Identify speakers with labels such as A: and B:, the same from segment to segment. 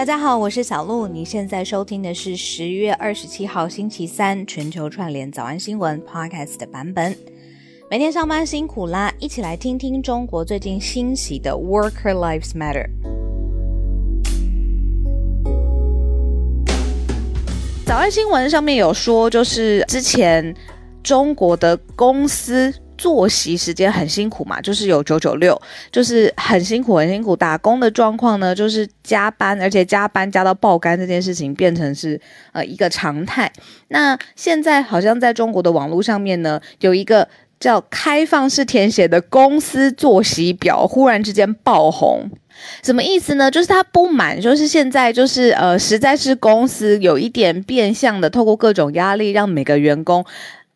A: 大家好，我是小鹿。你现在收听的是十月二十七号星期三全球串联早安新闻 Podcast 的版本。每天上班辛苦啦，一起来听听中国最近兴起的 Worker Lives Matter。早安新闻上面有说，就是之前中国的公司。作息时间很辛苦嘛，就是有九九六，就是很辛苦很辛苦。打工的状况呢，就是加班，而且加班加到爆肝这件事情变成是呃一个常态。那现在好像在中国的网络上面呢，有一个叫开放式填写的公司作息表，忽然之间爆红，什么意思呢？就是他不满，就是现在就是呃，实在是公司有一点变相的，透过各种压力，让每个员工。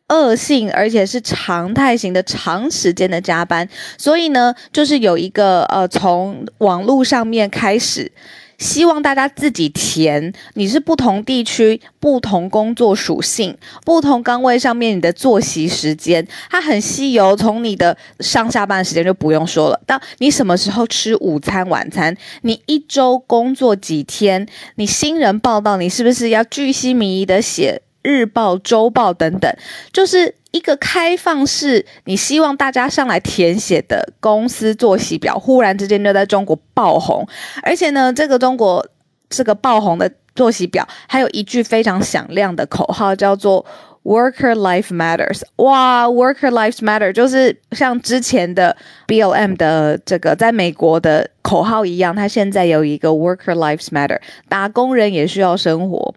A: 恶性，而且是常态型的长时间的加班，所以呢，就是有一个呃，从网络上面开始，希望大家自己填，你是不同地区、不同工作属性、不同岗位上面你的作息时间，它很稀有。从你的上下班时间就不用说了，到你什么时候吃午餐、晚餐，你一周工作几天，你新人报道，你是不是要巨细靡遗的写？日报、周报等等，就是一个开放式，你希望大家上来填写的公司作息表，忽然之间就在中国爆红。而且呢，这个中国这个爆红的作息表，还有一句非常响亮的口号，叫做 “Worker Life Matters”。哇，“Worker Life Matter” 就是像之前的 BLM 的这个在美国的口号一样，它现在有一个 “Worker Life Matter”，打工人也需要生活。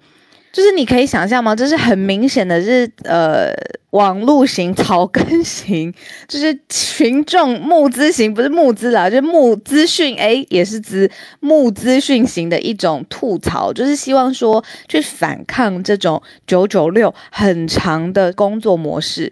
A: 就是你可以想象吗？这是很明显的，是呃网路型、草根型，就是群众募资型，不是募资啦，就是募资讯，哎，也是资募资讯型的一种吐槽，就是希望说去反抗这种九九六很长的工作模式。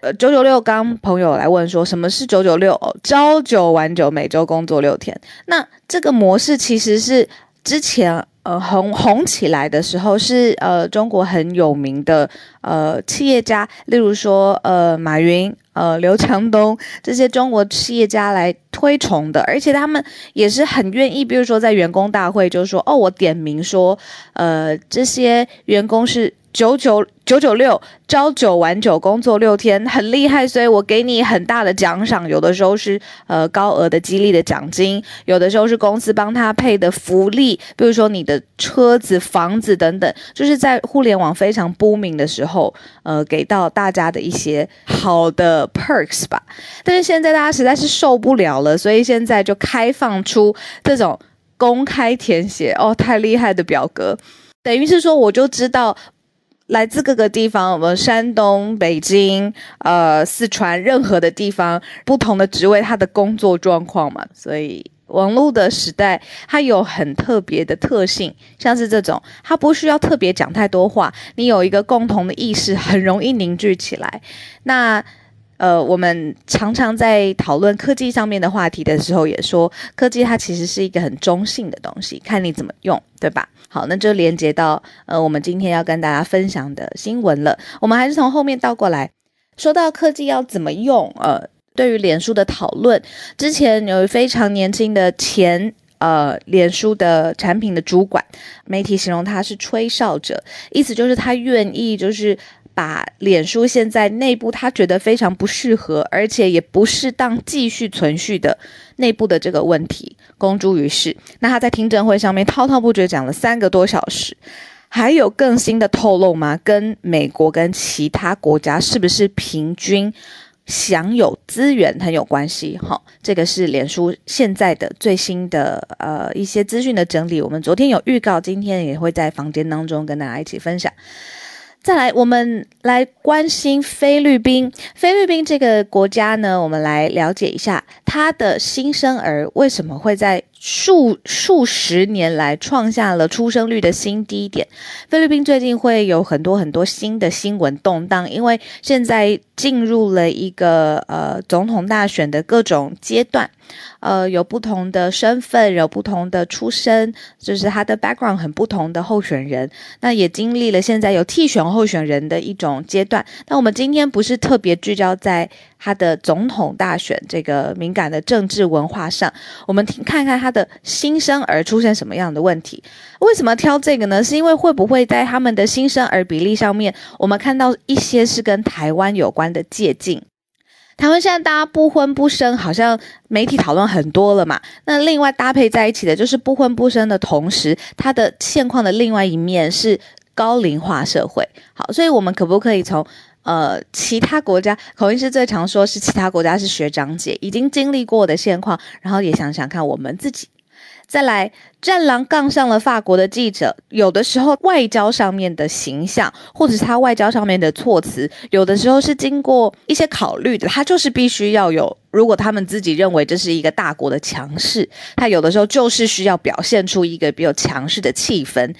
A: 呃，九九六，刚朋友来问说什么是九九六？朝九晚九，每周工作六天。那这个模式其实是之前。呃，红红起来的时候是呃中国很有名的呃企业家，例如说呃马云、呃刘强东这些中国企业家来推崇的，而且他们也是很愿意，比如说在员工大会就说哦，我点名说呃这些员工是。九九九九六，朝九晚九，工作六天，很厉害，所以我给你很大的奖赏。有的时候是呃高额的激励的奖金，有的时候是公司帮他配的福利，比如说你的车子、房子等等，就是在互联网非常不明的时候，后呃，给到大家的一些好的 perks 吧。但是现在大家实在是受不了了，所以现在就开放出这种公开填写哦，太厉害的表格，等于是说我就知道。来自各个地方，我们山东、北京、呃四川，任何的地方，不同的职位，他的工作状况嘛。所以网络的时代，它有很特别的特性，像是这种，它不需要特别讲太多话，你有一个共同的意识，很容易凝聚起来。那。呃，我们常常在讨论科技上面的话题的时候，也说科技它其实是一个很中性的东西，看你怎么用，对吧？好，那就连接到呃，我们今天要跟大家分享的新闻了。我们还是从后面倒过来，说到科技要怎么用。呃，对于脸书的讨论，之前有非常年轻的前呃脸书的产品的主管，媒体形容他是吹哨者，意思就是他愿意就是。把脸书现在内部他觉得非常不适合，而且也不适当继续存续的内部的这个问题公诸于世。那他在听证会上面滔滔不绝讲了三个多小时，还有更新的透露吗？跟美国跟其他国家是不是平均享有资源很有关系？好，这个是脸书现在的最新的呃一些资讯的整理。我们昨天有预告，今天也会在房间当中跟大家一起分享。再来，我们来关心菲律宾。菲律宾这个国家呢，我们来了解一下它的新生儿为什么会在。数数十年来创下了出生率的新低点。菲律宾最近会有很多很多新的新闻动荡，因为现在进入了一个呃总统大选的各种阶段，呃有不同的身份，有不同的出身，就是他的 background 很不同的候选人。那也经历了现在有替选候选人的一种阶段。那我们今天不是特别聚焦在。他的总统大选这个敏感的政治文化上，我们听看看他的新生儿出现什么样的问题。为什么挑这个呢？是因为会不会在他们的新生儿比例上面，我们看到一些是跟台湾有关的借鉴。台湾现在大家不婚不生，好像媒体讨论很多了嘛。那另外搭配在一起的就是不婚不生的同时，它的现况的另外一面是高龄化社会。好，所以我们可不可以从呃其他国家，口音是最常说是其他国家是学长姐已经经历过的现况，然后也想想看我们自己。再来，战狼杠上了法国的记者，有的时候外交上面的形象，或者是他外交上面的措辞，有的时候是经过一些考虑的，他就是必须要有。如果他们自己认为这是一个大国的强势，他有的时候就是需要表现出一个比较强势的气氛。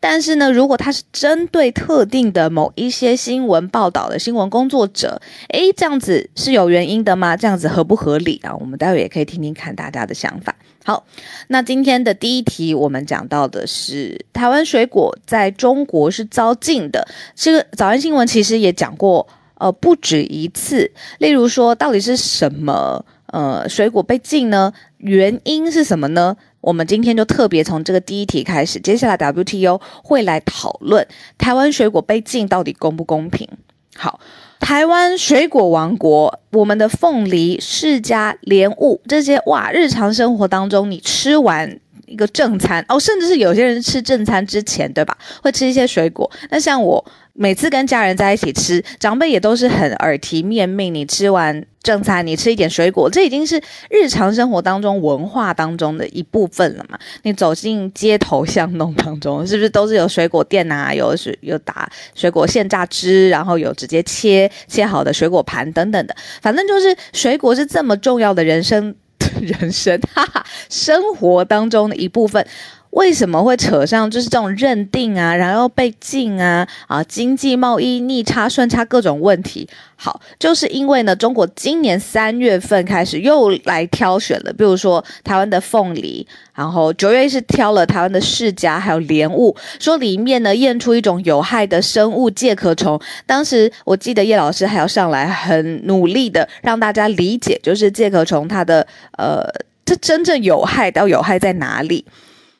A: 但是呢，如果他是针对特定的某一些新闻报道的新闻工作者，诶，这样子是有原因的吗？这样子合不合理啊？我们待会也可以听听看大家的想法。好，那今天的第一题，我们讲到的是台湾水果在中国是遭禁的。这个早安新闻其实也讲过。呃，不止一次。例如说，到底是什么呃水果被禁呢？原因是什么呢？我们今天就特别从这个第一题开始。接下来 WTO 会来讨论台湾水果被禁到底公不公平。好，台湾水果王国，我们的凤梨、释迦、莲雾这些哇，日常生活当中你吃完一个正餐哦，甚至是有些人吃正餐之前，对吧？会吃一些水果。那像我。每次跟家人在一起吃，长辈也都是很耳提面命。你吃完正餐，你吃一点水果，这已经是日常生活当中文化当中的一部分了嘛？你走进街头巷弄当中，是不是都是有水果店啊？有水有打水果现榨汁，然后有直接切切好的水果盘等等的。反正就是水果是这么重要的人生人 生哈哈生活当中的一部分。为什么会扯上就是这种认定啊，然后被禁啊啊，经济贸易逆差顺差各种问题？好，就是因为呢，中国今年三月份开始又来挑选了，比如说台湾的凤梨，然后九月是挑了台湾的释迦，还有莲雾，说里面呢验出一种有害的生物介壳虫。当时我记得叶老师还要上来很努力的让大家理解，就是介壳虫它的呃，它真正有害到有害在哪里？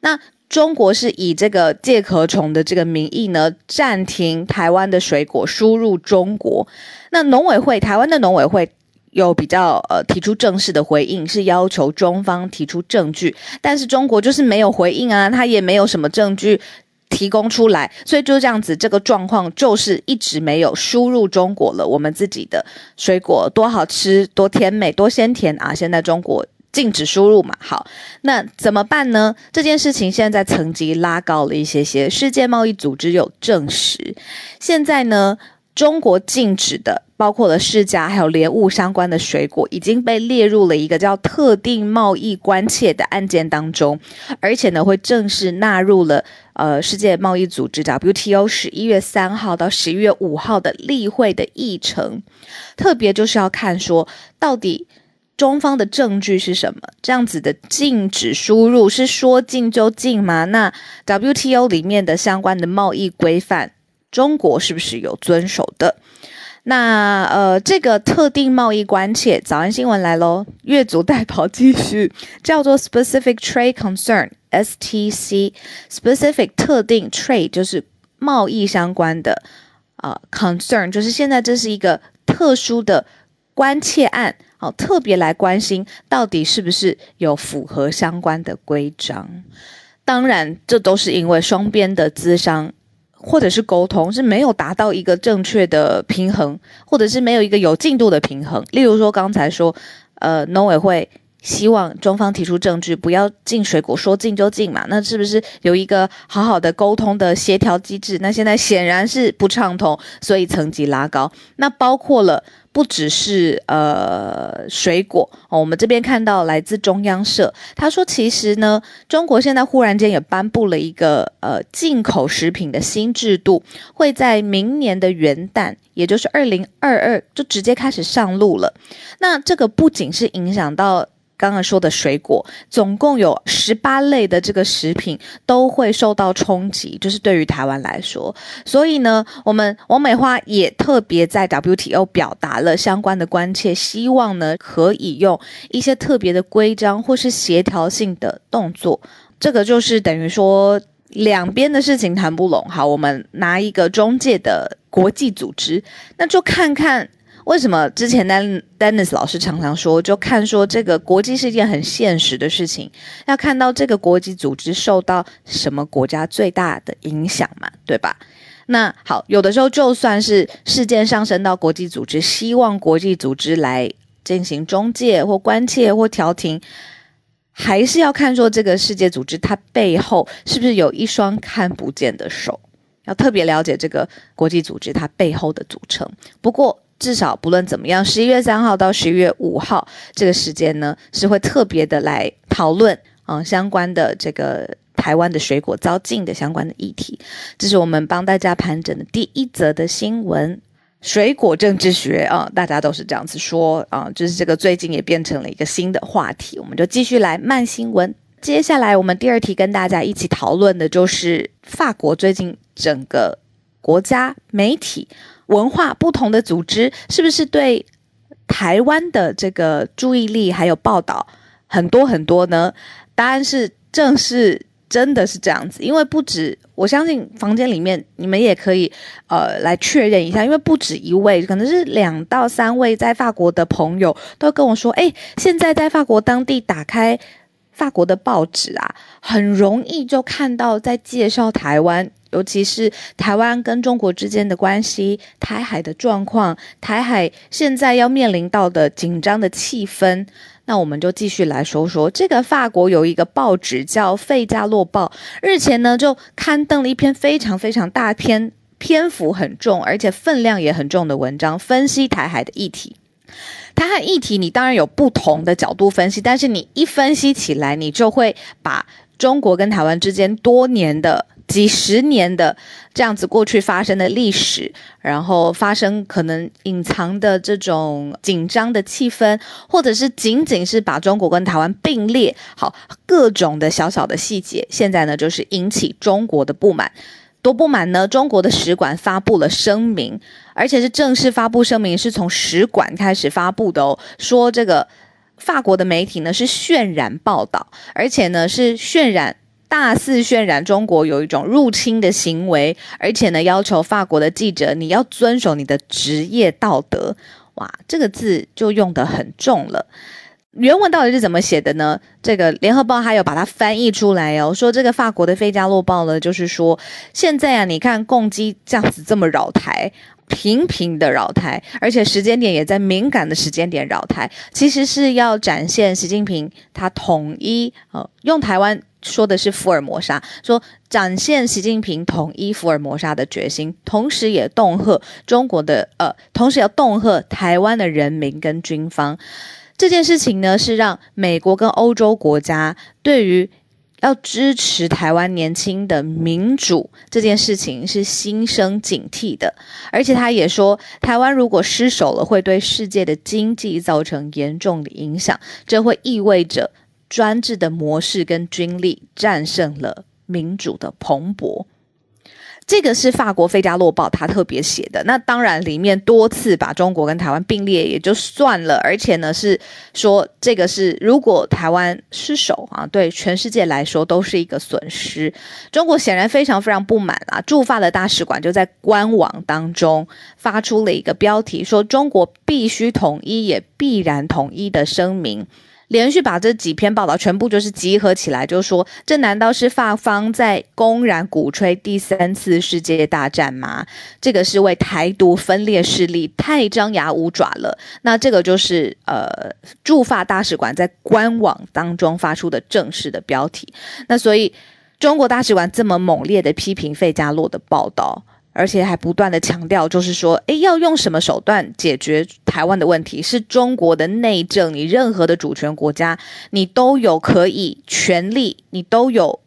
A: 那中国是以这个介壳虫的这个名义呢，暂停台湾的水果输入中国。那农委会，台湾的农委会有比较呃提出正式的回应，是要求中方提出证据，但是中国就是没有回应啊，他也没有什么证据提供出来，所以就这样子，这个状况就是一直没有输入中国了。我们自己的水果多好吃，多甜美，多鲜甜啊！现在中国。禁止输入嘛？好，那怎么办呢？这件事情现在层级拉高了一些些。世界贸易组织有证实，现在呢，中国禁止的包括了释迦还有莲雾相关的水果，已经被列入了一个叫特定贸易关切的案件当中，而且呢，会正式纳入了呃世界贸易组织 WTO 十一月三号到十一月五号的例会的议程。特别就是要看说到底。中方的证据是什么？这样子的禁止输入是说禁就禁吗？那 WTO 里面的相关的贸易规范，中国是不是有遵守的？那呃，这个特定贸易关切，早安新闻来喽，越俎代庖继续，叫做 Specific Trade Concern（STC），Specific 特定 Trade 就是贸易相关的啊，Concern 就是现在这是一个特殊的关切案。好，特别来关心到底是不是有符合相关的规章？当然，这都是因为双边的资商或者是沟通是没有达到一个正确的平衡，或者是没有一个有进度的平衡。例如说，刚才说，呃，农委会希望中方提出证据，不要进水果，说进就进嘛？那是不是有一个好好的沟通的协调机制？那现在显然是不畅通，所以层级拉高。那包括了。不只是呃水果哦，我们这边看到来自中央社，他说其实呢，中国现在忽然间也颁布了一个呃进口食品的新制度，会在明年的元旦，也就是二零二二就直接开始上路了。那这个不仅是影响到刚刚说的水果，总共有十八类的这个食品都会受到冲击，就是对于台湾来说。所以呢，我们王美花也特别在 WTO 表达了相关的关切，希望呢可以用一些特别的规章或是协调性的动作。这个就是等于说两边的事情谈不拢，好，我们拿一个中介的国际组织，那就看看。为什么之前丹 Dennis 老师常常说，就看说这个国际是一件很现实的事情，要看到这个国际组织受到什么国家最大的影响嘛，对吧？那好，有的时候就算是事件上升到国际组织，希望国际组织来进行中介或关切或调停，还是要看说这个世界组织它背后是不是有一双看不见的手，要特别了解这个国际组织它背后的组成。不过。至少不论怎么样，十一月三号到十一月五号这个时间呢，是会特别的来讨论啊相关的这个台湾的水果遭禁的相关的议题。这是我们帮大家盘整的第一则的新闻，水果政治学啊，大家都是这样子说啊，就是这个最近也变成了一个新的话题。我们就继续来慢新闻。接下来我们第二题跟大家一起讨论的就是法国最近整个国家媒体。文化不同的组织是不是对台湾的这个注意力还有报道很多很多呢？答案是正是真的是这样子，因为不止我相信房间里面你们也可以呃来确认一下，因为不止一位，可能是两到三位在法国的朋友都跟我说，哎，现在在法国当地打开法国的报纸啊，很容易就看到在介绍台湾。尤其是台湾跟中国之间的关系，台海的状况，台海现在要面临到的紧张的气氛，那我们就继续来说说这个法国有一个报纸叫《费加洛报》，日前呢就刊登了一篇非常非常大篇、篇幅很重，而且分量也很重的文章，分析台海的议题。台海议题，你当然有不同的角度分析，但是你一分析起来，你就会把中国跟台湾之间多年的。几十年的这样子过去发生的历史，然后发生可能隐藏的这种紧张的气氛，或者是仅仅是把中国跟台湾并列，好各种的小小的细节，现在呢就是引起中国的不满，多不满呢？中国的使馆发布了声明，而且是正式发布声明，是从使馆开始发布的哦，说这个法国的媒体呢是渲染报道，而且呢是渲染。大肆渲染中国有一种入侵的行为，而且呢，要求法国的记者你要遵守你的职业道德。哇，这个字就用得很重了。原文到底是怎么写的呢？这个联合报还有把它翻译出来哦，说这个法国的《费加洛报》呢，就是说现在啊，你看共机这样子这么扰台。频频的扰台，而且时间点也在敏感的时间点扰台，其实是要展现习近平他统一，呃，用台湾说的是福尔摩沙，说展现习近平统一福尔摩沙的决心，同时也恫吓中国的，呃，同时要恫吓台湾的人民跟军方。这件事情呢，是让美国跟欧洲国家对于。要支持台湾年轻的民主这件事情是心生警惕的，而且他也说，台湾如果失守了，会对世界的经济造成严重的影响，这会意味着专制的模式跟军力战胜了民主的蓬勃。这个是法国《费加洛报》他特别写的，那当然里面多次把中国跟台湾并列也就算了，而且呢是说这个是如果台湾失守啊，对全世界来说都是一个损失。中国显然非常非常不满啊，驻法的大使馆就在官网当中发出了一个标题，说中国必须统一也必然统一的声明。连续把这几篇报道全部就是集合起来，就说这难道是法方在公然鼓吹第三次世界大战吗？这个是为台独分裂势力太张牙舞爪了。那这个就是呃驻法大使馆在官网当中发出的正式的标题。那所以中国大使馆这么猛烈的批评费加洛的报道。而且还不断的强调，就是说，诶，要用什么手段解决台湾的问题？是中国的内政，你任何的主权国家，你都有可以权利，你都有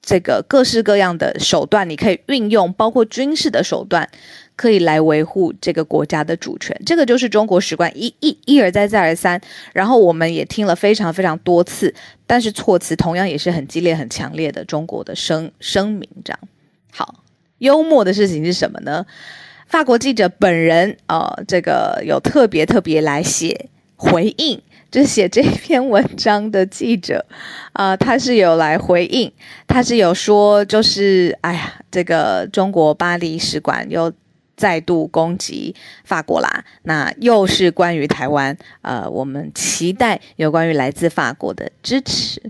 A: 这个各式各样的手段，你可以运用，包括军事的手段，可以来维护这个国家的主权。这个就是中国使馆一一一而再再而三，然后我们也听了非常非常多次，但是措辞同样也是很激烈、很强烈的中国的声声明。这样好，幽默的事情是什么呢？法国记者本人呃，这个有特别特别来写回应。就写这篇文章的记者，啊，他是有来回应，他是有说，就是哎呀，这个中国巴黎使馆又再度攻击法国啦，那又是关于台湾，呃，我们期待有关于来自法国的支持。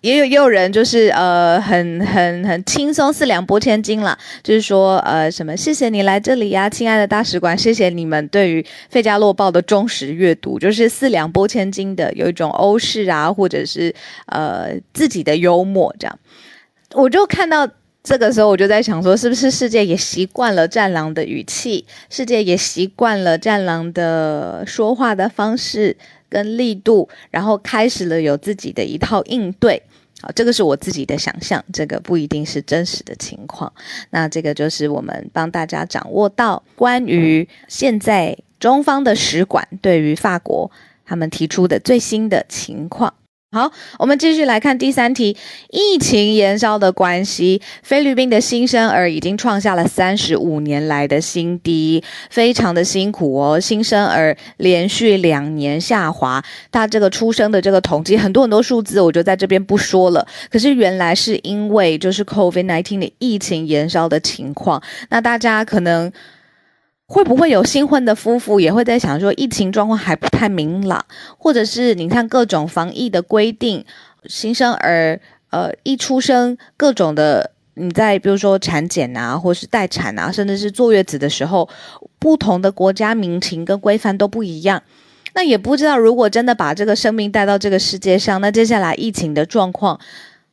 A: 也有也有人就是呃很很很轻松四两拨千斤了，就是说呃什么谢谢你来这里呀，亲爱的大使馆，谢谢你们对于《费加洛报》的忠实阅读，就是四两拨千斤的有一种欧式啊，或者是呃自己的幽默这样。我就看到这个时候，我就在想说，是不是世界也习惯了战狼的语气，世界也习惯了战狼的说话的方式跟力度，然后开始了有自己的一套应对。好，这个是我自己的想象，这个不一定是真实的情况。那这个就是我们帮大家掌握到关于现在中方的使馆对于法国他们提出的最新的情况。好，我们继续来看第三题。疫情延烧的关系，菲律宾的新生儿已经创下了三十五年来的新低，非常的辛苦哦。新生儿连续两年下滑，他这个出生的这个统计很多很多数字，我就在这边不说了。可是原来是因为就是 COVID-19 的疫情延烧的情况，那大家可能。会不会有新婚的夫妇也会在想说，疫情状况还不太明朗，或者是你看各种防疫的规定，新生儿呃一出生，各种的你在比如说产检啊，或是待产啊，甚至是坐月子的时候，不同的国家民情跟规范都不一样。那也不知道如果真的把这个生命带到这个世界上，那接下来疫情的状况。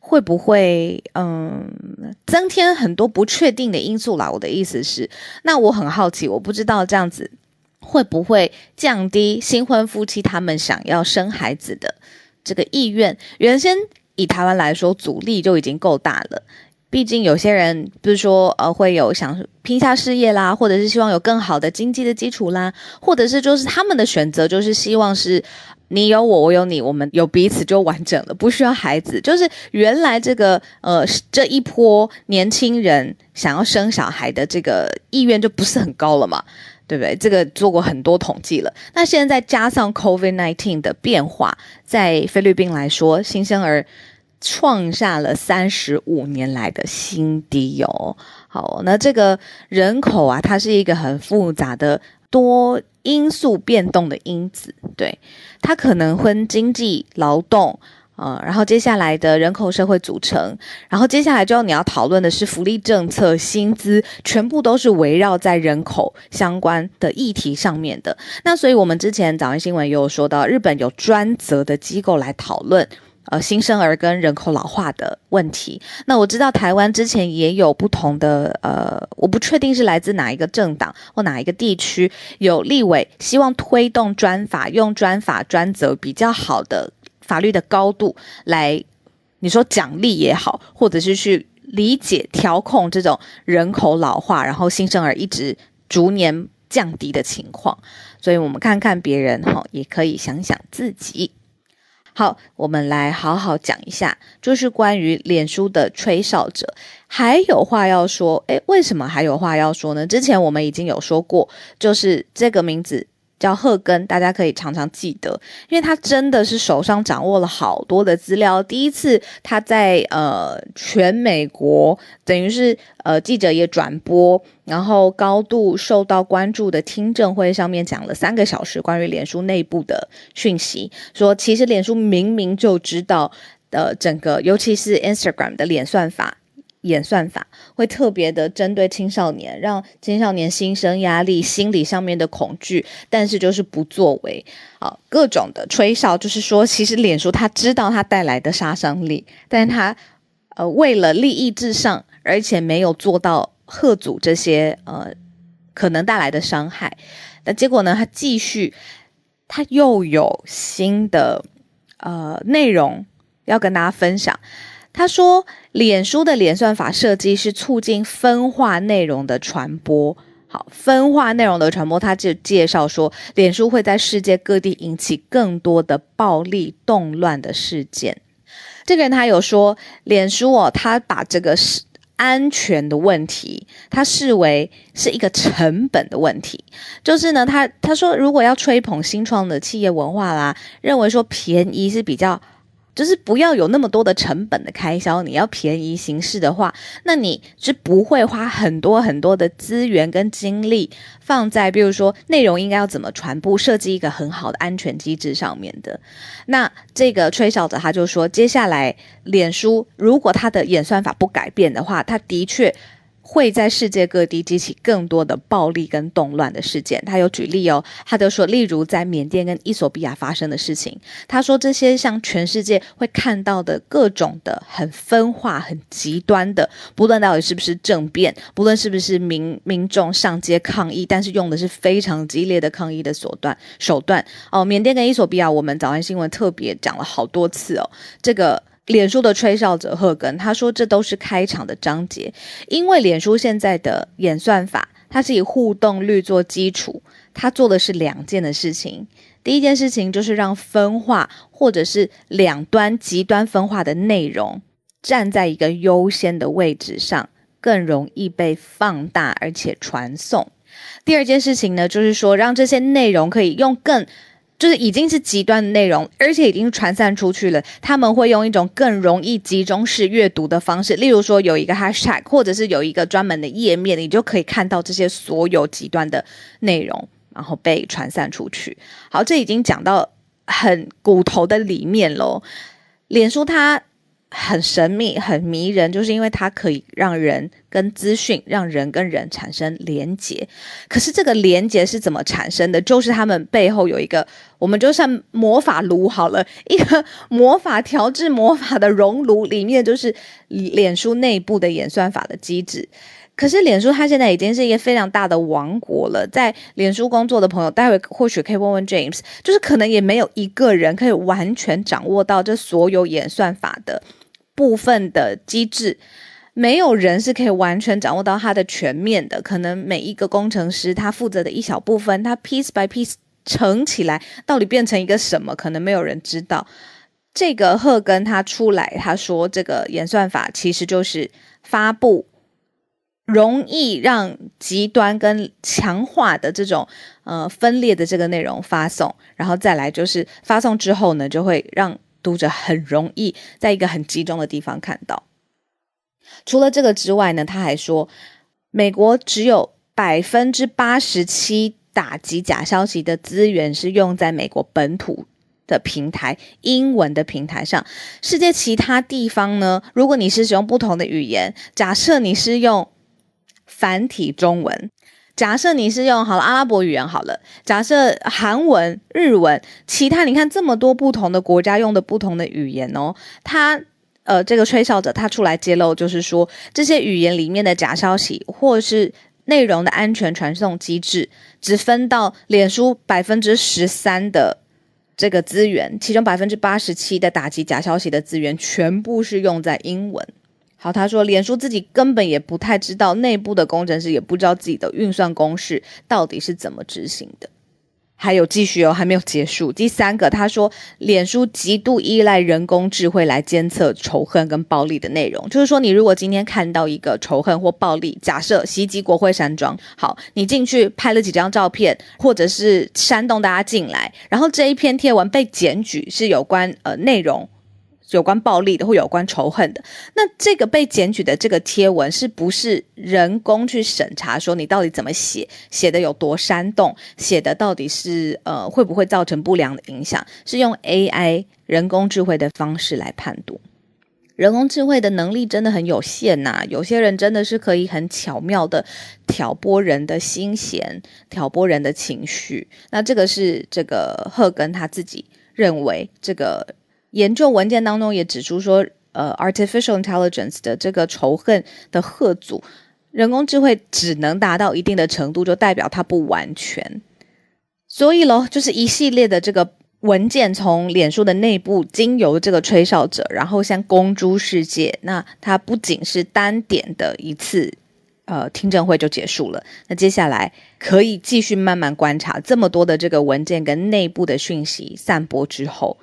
A: 会不会嗯增添很多不确定的因素啦？我的意思是，那我很好奇，我不知道这样子会不会降低新婚夫妻他们想要生孩子的这个意愿？原先以台湾来说，阻力就已经够大了。毕竟有些人，比如说呃，会有想拼下事业啦，或者是希望有更好的经济的基础啦，或者是就是他们的选择就是希望是。你有我，我有你，我们有彼此就完整了，不需要孩子。就是原来这个呃这一波年轻人想要生小孩的这个意愿就不是很高了嘛，对不对？这个做过很多统计了。那现在加上 COVID-19 的变化，在菲律宾来说，新生儿创下了三十五年来的新低哦。好，那这个人口啊，它是一个很复杂的多。因素变动的因子，对它可能分经济、劳动，呃，然后接下来的人口社会组成，然后接下来就要你要讨论的是福利政策、薪资，全部都是围绕在人口相关的议题上面的。那所以我们之前早安新闻也有说到，日本有专责的机构来讨论。呃，新生儿跟人口老化的问题。那我知道台湾之前也有不同的，呃，我不确定是来自哪一个政党或哪一个地区有立委希望推动专法，用专法专责比较好的法律的高度来，你说奖励也好，或者是去理解调控这种人口老化，然后新生儿一直逐年降低的情况。所以我们看看别人哈，也可以想想自己。好，我们来好好讲一下，就是关于脸书的吹哨者，还有话要说。诶，为什么还有话要说呢？之前我们已经有说过，就是这个名字。叫贺根，大家可以常常记得，因为他真的是手上掌握了好多的资料。第一次他在呃全美国，等于是呃记者也转播，然后高度受到关注的听证会上面讲了三个小时关于脸书内部的讯息，说其实脸书明明就知道呃整个，尤其是 Instagram 的脸算法。演算法会特别的针对青少年，让青少年心生压力、心理上面的恐惧，但是就是不作为啊，各种的吹哨，就是说，其实脸书他知道它带来的杀伤力，但是他呃为了利益至上，而且没有做到贺阻这些呃可能带来的伤害，那结果呢，他继续，他又有新的呃内容要跟大家分享。他说，脸书的脸算法设计是促进分化内容的传播，好，分化内容的传播，他就介绍说，脸书会在世界各地引起更多的暴力动乱的事件。这个人他有说，脸书哦，他把这个是安全的问题，他视为是一个成本的问题。就是呢，他他说，如果要吹捧新创的企业文化啦，认为说便宜是比较。就是不要有那么多的成本的开销，你要便宜行事的话，那你是不会花很多很多的资源跟精力放在，比如说内容应该要怎么传播，设计一个很好的安全机制上面的。那这个吹哨者他就说，接下来脸书如果它的演算法不改变的话，它的确。会在世界各地激起更多的暴力跟动乱的事件。他有举例哦，他就说，例如在缅甸跟伊索比亚发生的事情。他说，这些像全世界会看到的各种的很分化、很极端的，不论到底是不是政变，不论是不是民民众上街抗议，但是用的是非常激烈的抗议的手段手段哦。缅甸跟伊索比亚，我们早安新闻特别讲了好多次哦，这个。脸书的吹哨者赫根他说：“这都是开场的章节，因为脸书现在的演算法，它是以互动率做基础，它做的是两件的事情。第一件事情就是让分化或者是两端极端分化的内容站在一个优先的位置上，更容易被放大而且传送。第二件事情呢，就是说让这些内容可以用更。”就是已经是极端的内容，而且已经传散出去了。他们会用一种更容易集中式阅读的方式，例如说有一个 hashtag，或者是有一个专门的页面，你就可以看到这些所有极端的内容，然后被传散出去。好，这已经讲到很骨头的里面喽。脸书它。很神秘、很迷人，就是因为它可以让人跟资讯、让人跟人产生连结。可是这个连结是怎么产生的？就是他们背后有一个，我们就像魔法炉好了，一个魔法调制魔法的熔炉，里面就是脸书内部的演算法的机制。可是脸书它现在已经是一个非常大的王国了，在脸书工作的朋友，待会或许可以问问 James，就是可能也没有一个人可以完全掌握到这所有演算法的部分的机制，没有人是可以完全掌握到它的全面的。可能每一个工程师他负责的一小部分，他 piece by piece 乘起来，到底变成一个什么，可能没有人知道。这个赫根他出来，他说这个演算法其实就是发布。容易让极端跟强化的这种呃分裂的这个内容发送，然后再来就是发送之后呢，就会让读者很容易在一个很集中的地方看到。除了这个之外呢，他还说，美国只有百分之八十七打击假消息的资源是用在美国本土的平台英文的平台上，世界其他地方呢，如果你是使用不同的语言，假设你是用。繁体中文，假设你是用好了阿拉伯语言好了，假设韩文、日文，其他你看这么多不同的国家用的不同的语言哦，他呃这个吹哨者他出来揭露，就是说这些语言里面的假消息或是内容的安全传送机制，只分到脸书百分之十三的这个资源，其中百分之八十七的打击假消息的资源全部是用在英文。好，他说，脸书自己根本也不太知道，内部的工程师也不知道自己的运算公式到底是怎么执行的。还有继续哦，还没有结束。第三个，他说，脸书极度依赖人工智慧来监测仇恨跟暴力的内容。就是说，你如果今天看到一个仇恨或暴力，假设袭击国会山庄，好，你进去拍了几张照片，或者是煽动大家进来，然后这一篇贴文被检举是有关呃内容。有关暴力的或有关仇恨的，那这个被检举的这个贴文是不是人工去审查，说你到底怎么写，写的有多煽动，写的到底是呃会不会造成不良的影响？是用 AI 人工智慧的方式来判读，人工智慧的能力真的很有限呐。有些人真的是可以很巧妙的挑拨人的心弦，挑拨人的情绪。那这个是这个赫根他自己认为这个。研究文件当中也指出说，呃，artificial intelligence 的这个仇恨的贺组，人工智慧只能达到一定的程度，就代表它不完全。所以咯，就是一系列的这个文件从脸书的内部经由这个吹哨者，然后向公诸世界。那它不仅是单点的一次呃听证会就结束了。那接下来可以继续慢慢观察这么多的这个文件跟内部的讯息散播之后。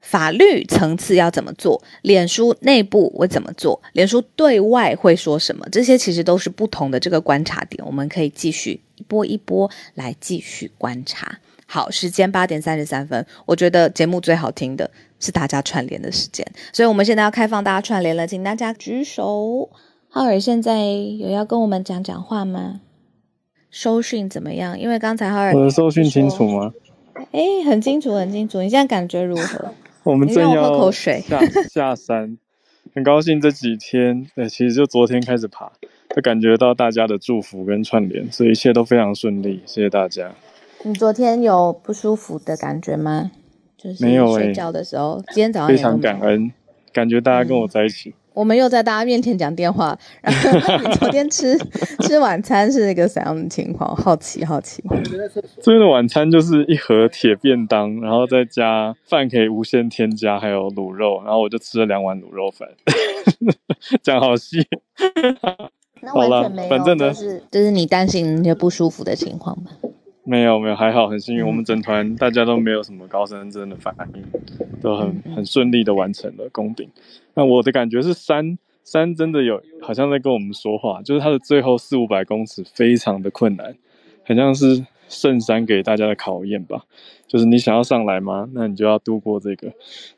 A: 法律层次要怎么做？脸书内部会怎么做？脸书对外会说什么？这些其实都是不同的这个观察点，我们可以继续一波一波来继续观察。好，时间八点三十三分，我觉得节目最好听的是大家串联的时间，所以我们现在要开放大家串联了，请大家举手。浩尔现在有要跟我们讲讲话吗？收讯怎么样？因为刚才浩尔
B: 我的收讯清楚吗？
A: 哎，很清楚，很清楚。你现在感觉如何？
B: 我们正要
A: 喝口水
B: 下下山，很高兴这几天，呃，其实就昨天开始爬，就感觉到大家的祝福跟串联，所以一切都非常顺利，谢谢大家。
A: 你昨天有不舒服的感觉吗？就是
B: 没有
A: 睡觉的时候，今天早上
B: 非常感恩，感觉大家跟我在一起。
A: 我们又在大家面前讲电话，然后你昨天吃 吃晚餐是一个怎样的情况？好奇好奇。
B: 昨天的晚餐就是一盒铁便当，然后再加饭可以无限添加，还有卤肉，然后我就吃了两碗卤肉饭。讲好细。
A: 好了，反正呢，就是就是你担心那些不舒服的情况吧。
B: 没有没有，还好，很幸运，我们整团大家都没有什么高山症的反应，都很很顺利的完成了攻顶。那我的感觉是山山真的有好像在跟我们说话，就是它的最后四五百公尺非常的困难，很像是圣山给大家的考验吧。就是你想要上来吗？那你就要度过这个，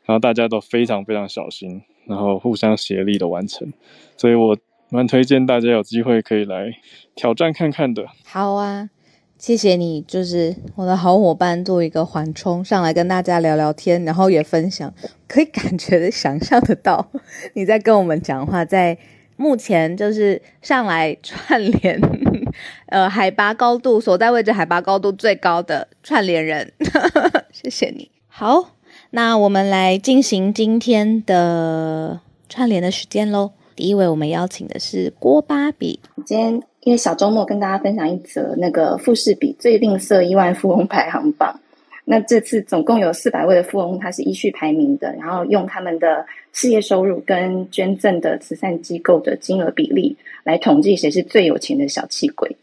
B: 然后大家都非常非常小心，然后互相协力的完成。所以我蛮推荐大家有机会可以来挑战看看的。
A: 好啊。谢谢你，就是我的好伙伴，做一个缓冲上来跟大家聊聊天，然后也分享，可以感觉的想象得到你在跟我们讲话，在目前就是上来串联，呃，海拔高度所在位置海拔高度最高的串联人，谢谢你。好，那我们来进行今天的串联的时间喽。第一位我们邀请的是郭芭比，
C: 今天。因为小周末跟大家分享一则那个富士比最吝啬亿万富翁排行榜。那这次总共有四百位的富翁，他是依序排名的，然后用他们的事业收入跟捐赠的慈善机构的金额比例来统计谁是最有钱的小气鬼。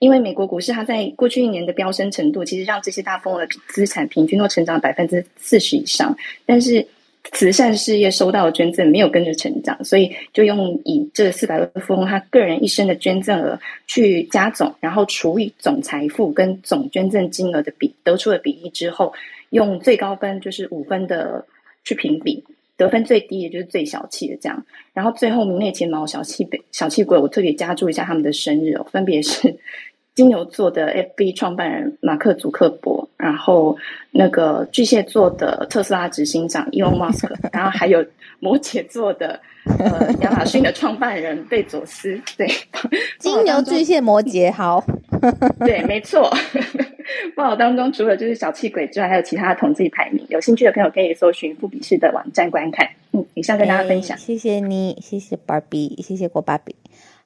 C: 因为美国股市它在过去一年的飙升程度，其实让这些大富翁的资产平均都成长百分之四十以上，但是。慈善事业收到的捐赠没有跟着成长，所以就用以这四百万富翁他个人一生的捐赠额去加总，然后除以总财富跟总捐赠金额的比，得出的比例之后，用最高分就是五分的去评比，得分最低也就是最小气的这样。然后最后名列前茅小气鬼小气鬼，我特别加注一下他们的生日哦，分别是。金牛座的 FB 创办人马克·祖克伯，然后那个巨蟹座的特斯拉执行长 Elon Musk，然后还有摩羯座的呃亚马逊的创办人贝佐斯。对，
A: 金牛、巨蟹、摩羯，好，
C: 对，没错。报道当中除了就是小气鬼之外，还有其他的统计排名。有兴趣的朋友可以搜寻富比士的网站观看。嗯，以上跟大家分享。
A: 谢谢你，谢谢芭比，谢谢郭芭比。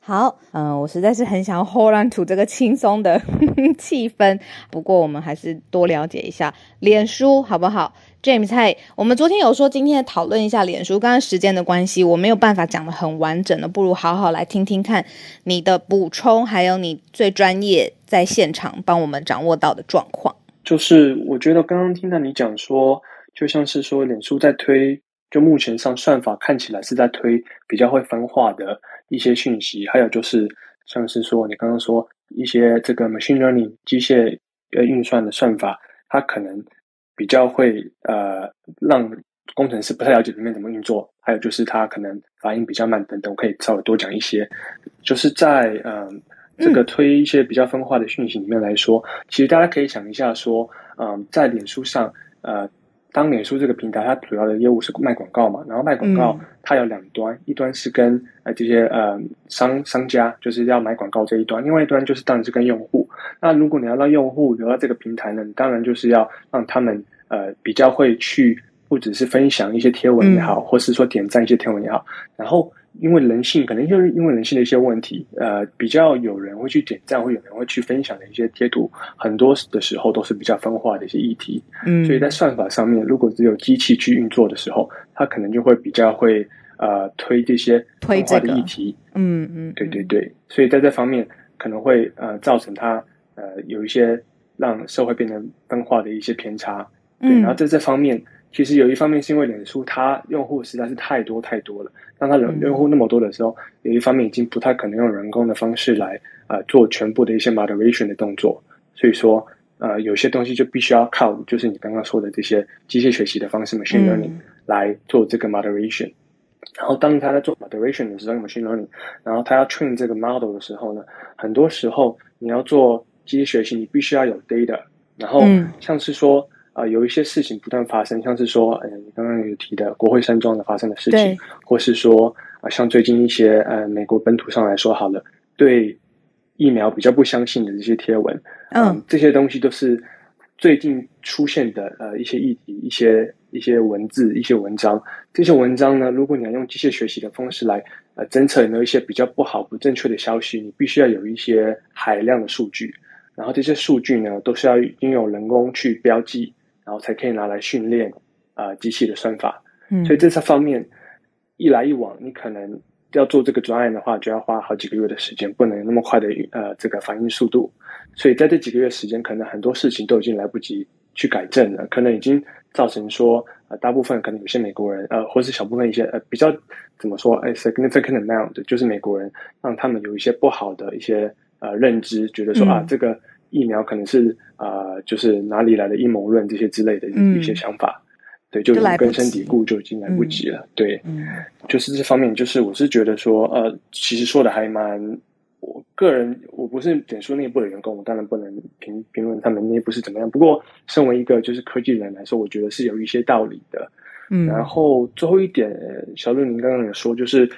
A: 好，嗯，我实在是很想要 hold on to 这个轻松的 气氛。不过，我们还是多了解一下脸书好不好？James，嗨，我们昨天有说今天讨论一下脸书，刚刚时间的关系，我没有办法讲的很完整的，不如好好来听听看你的补充，还有你最专业在现场帮我们掌握到的状况。
D: 就是我觉得刚刚听到你讲说，就像是说脸书在推，就目前上算法看起来是在推比较会分化的。一些讯息，还有就是像是说，你刚刚说一些这个 machine learning 机械呃运算的算法，它可能比较会呃让工程师不太了解里面怎么运作，还有就是它可能反应比较慢等等，我可以稍微多讲一些。就是在嗯这个推一些比较分化的讯息里面来说，其实大家可以想一下说，嗯，在脸书上呃。当脸书这个平台，它主要的业务是卖广告嘛，然后卖广告，它有两端，一端是跟呃这些呃商商家，就是要买广告这一端，另外一端就是当然是跟用户。那如果你要让用户留到这个平台呢，你当然就是要让他们呃比较会去，不只是分享一些贴文也好，或是说点赞一些贴文也好，然后。因为人性，可能就是因为人性的一些问题，呃，比较有人会去点赞，会有人会去分享的一些贴图，很多的时候都是比较分化的一些议题。嗯，所以在算法上面，如果只有机器去运作的时候，它可能就会比较会呃推这些
A: 分化的
D: 议题。
A: 嗯嗯，
D: 对对对，所以在这方面可能会呃造成它呃有一些让社会变得分化的一些偏差。对，然后在这方面，其实有一方面是因为脸书它用户实在是太多太多了，当它人用户那么多的时候，有一方面已经不太可能用人工的方式来呃做全部的一些 moderation 的动作，所以说呃有些东西就必须要靠就是你刚刚说的这些机械学习的方式 machine learning 来做这个 moderation。然后当他在做 moderation 的时候用 machine learning，然后他要 train 这个 model 的时候呢，很多时候你要做机器学习，你必须要有 data，然后像是说。啊，有一些事情不断发生，像是说，呃，你刚刚有提的国会山庄的发生的事情，或是说，啊，像最近一些呃美国本土上来说好了，对疫苗比较不相信的这些贴文，嗯，这些东西都是最近出现的呃一些议题、一些一些文字、一些文章。这些文章呢，如果你要用机械学习的方式来呃侦测有没有一些比较不好、不正确的消息，你必须要有一些海量的数据，然后这些数据呢，都是要拥有人工去标记。然后才可以拿来训练啊机器的算法，嗯所以这些方面一来一往，你可能要做这个专案的话，就要花好几个月的时间，不能那么快的呃这个反应速度。所以在这几个月时间，可能很多事情都已经来不及去改正了，可能已经造成说呃大部分可能有些美国人呃或是小部分一些呃比较怎么说哎 significant amount 就是美国人让他们有一些不好的一些呃认知，觉得说啊这个。疫苗可能是啊，就是哪里来的阴谋论这些之类的一些想法，对，就根深蒂固，就已经来不及了。对，就是这方面，就是我是觉得说，呃，其实说的还蛮，我个人我不是点说内部的员工，我当然不能评评论他们内部是怎么样。不过，身为一个就是科技人来说，我觉得是有一些道理的。嗯，然后最后一点，小陆您刚刚也说，就是。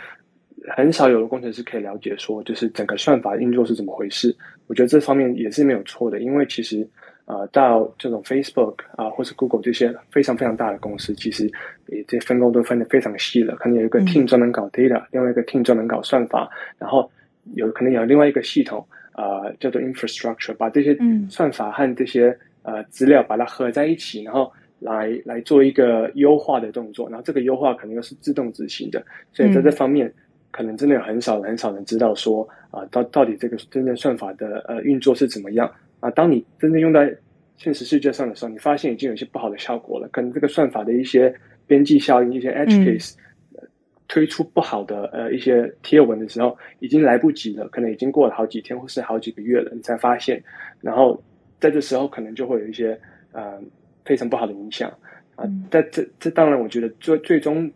D: 很少有的工程师可以了解说，就是整个算法运作是怎么回事。我觉得这方面也是没有错的，因为其实，呃，到这种 Facebook 啊，或是 Google 这些非常非常大的公司，其实也这分工都分得非常细了。可能有一个 team 专门搞 data，另外一个 team 专门搞算法，然后有可能有另外一个系统啊，叫做 infrastructure，把这些算法和这些呃资料把它合在一起，然后来来做一个优化的动作。然后这个优化可能又是自动执行的，所以在这方面。可能真的有很少很少人知道说啊，到到底这个真正算法的呃运作是怎么样啊？当你真正用在现实世界上的时候，你发现已经有一些不好的效果了。可能这个算法的一些边际效应、一些 edge case 推出不好的呃一些贴文的时候，已经来不及了。可能已经过了好几天或是好几个月了，你才发现。然后在这时候，可能就会有一些呃非常不好的影响啊。但这这当然，我觉得最最终。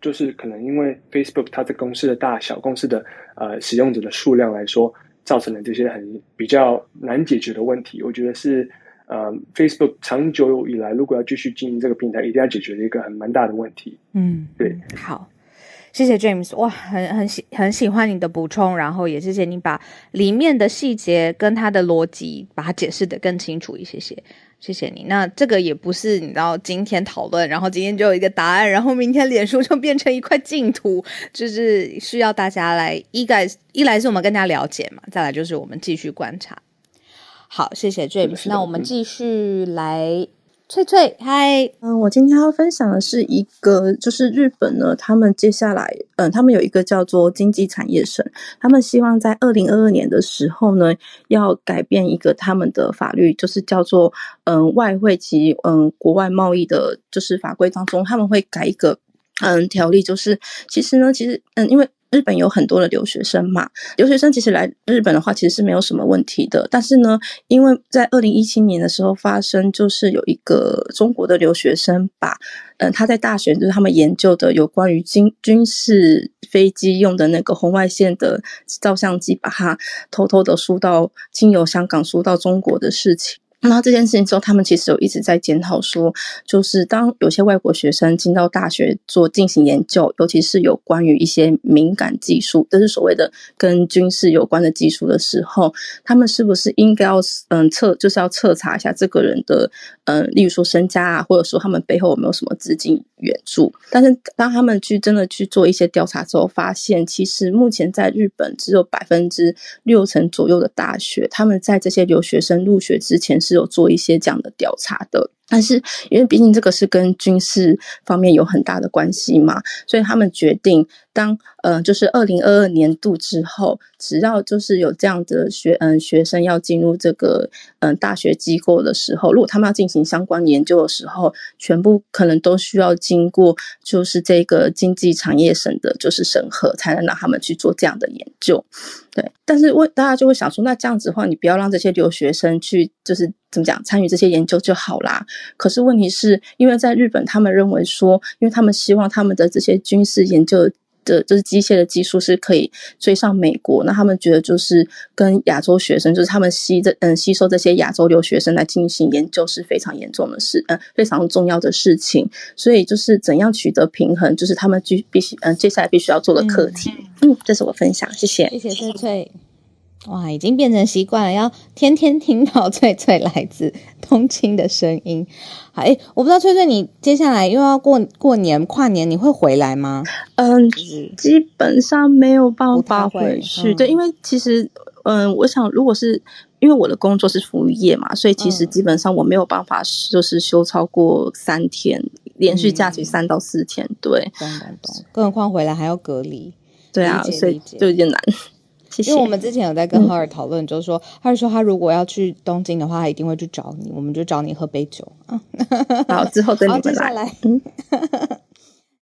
D: 就是可能因为 Facebook 它的公司的大小、公司的呃使用者的数量来说，造成了这些很比较难解决的问题。我觉得是呃 Facebook 长久以来如果要继续经营这个平台，一定要解决的一个很蛮大的问题。
A: 嗯，
D: 对，
A: 好，谢谢 James，哇，很很喜很喜欢你的补充，然后也谢谢你把里面的细节跟他的逻辑把它解释的更清楚一些些。谢谢你。那这个也不是你知道今天讨论，然后今天就有一个答案，然后明天脸书就变成一块净土，就是需要大家来一来一来是我们更加了解嘛，再来就是我们继续观察。好，谢谢 James。那我们继续来。翠翠，嗨，
E: 嗯，我今天要分享的是一个，就是日本呢，他们接下来，嗯，他们有一个叫做经济产业省，他们希望在二零二二年的时候呢，要改变一个他们的法律，就是叫做，嗯，外汇及嗯国外贸易的，就是法规当中，他们会改一个，嗯，条例，就是其实呢，其实，嗯，因为。日本有很多的留学生嘛，留学生其实来日本的话，其实是没有什么问题的。但是呢，因为在二零一七年的时候发生，就是有一个中国的留学生把，嗯，他在大学就是他们研究的有关于军军事飞机用的那个红外线的照相机，把它偷偷的输到经由香港输到中国的事情。那这件事情之后，他们其实有一直在检讨说，就是当有些外国学生进到大学做进行研究，尤其是有关于一些敏感技术，就是所谓的跟军事有关的技术的时候，他们是不是应该要嗯测，就是要彻查一下这个人的嗯，例如说身家啊，或者说他们背后有没有什么资金援助？但是当他们去真的去做一些调查之后，发现其实目前在日本只有百分之六成左右的大学，他们在这些留学生入学之前。是有做一些这样的调查的，但是，因为毕竟这个是跟军事方面有很大的关系嘛，所以他们决定，当呃，就是二零二二年度之后，只要就是有这样的学嗯学生要进入这个嗯大学机构的时候，如果他们要进行相关研究的时候，全部可能都需要经过就是这个经济产业省的就是审核，才能让他们去做这样的研究。对，但是为大家就会想说，那这样子的话，你不要让这些留学生去就是怎么讲参与这些研究就好啦。可是问题是，因为在日本，他们认为说，因为他们希望他们的这些军事研究的，就是机械的技术是可以追上美国。那他们觉得，就是跟亚洲学生，就是他们吸这嗯吸收这些亚洲留学生来进行研究是非常严重的事，嗯，非常重要的事情。所以就是怎样取得平衡，就是他们必必须嗯接下来必须要做的课题。嗯，这是我分享，谢谢，
A: 谢谢翠翠。哇，已经变成习惯了，要天天听到翠翠来自东京的声音。好，哎，我不知道翠翠，你接下来又要过过年跨年，你会回来吗？
E: 嗯，基本上没有办法回去。对，因为其实，嗯，我想，如果是因为我的工作是服务业嘛，所以其实基本上我没有办法，就是休超过三天，连续假期三到四天。对，
A: 懂懂懂。更何况回来还要隔离。
E: 对啊，所以就有点难。
A: 因为我们之前有在跟哈尔讨论，就是说，哈尔说他如果要去东京的话，他一定会去找你，我们就找你喝杯酒
E: 啊。好，之后等你
A: 们来。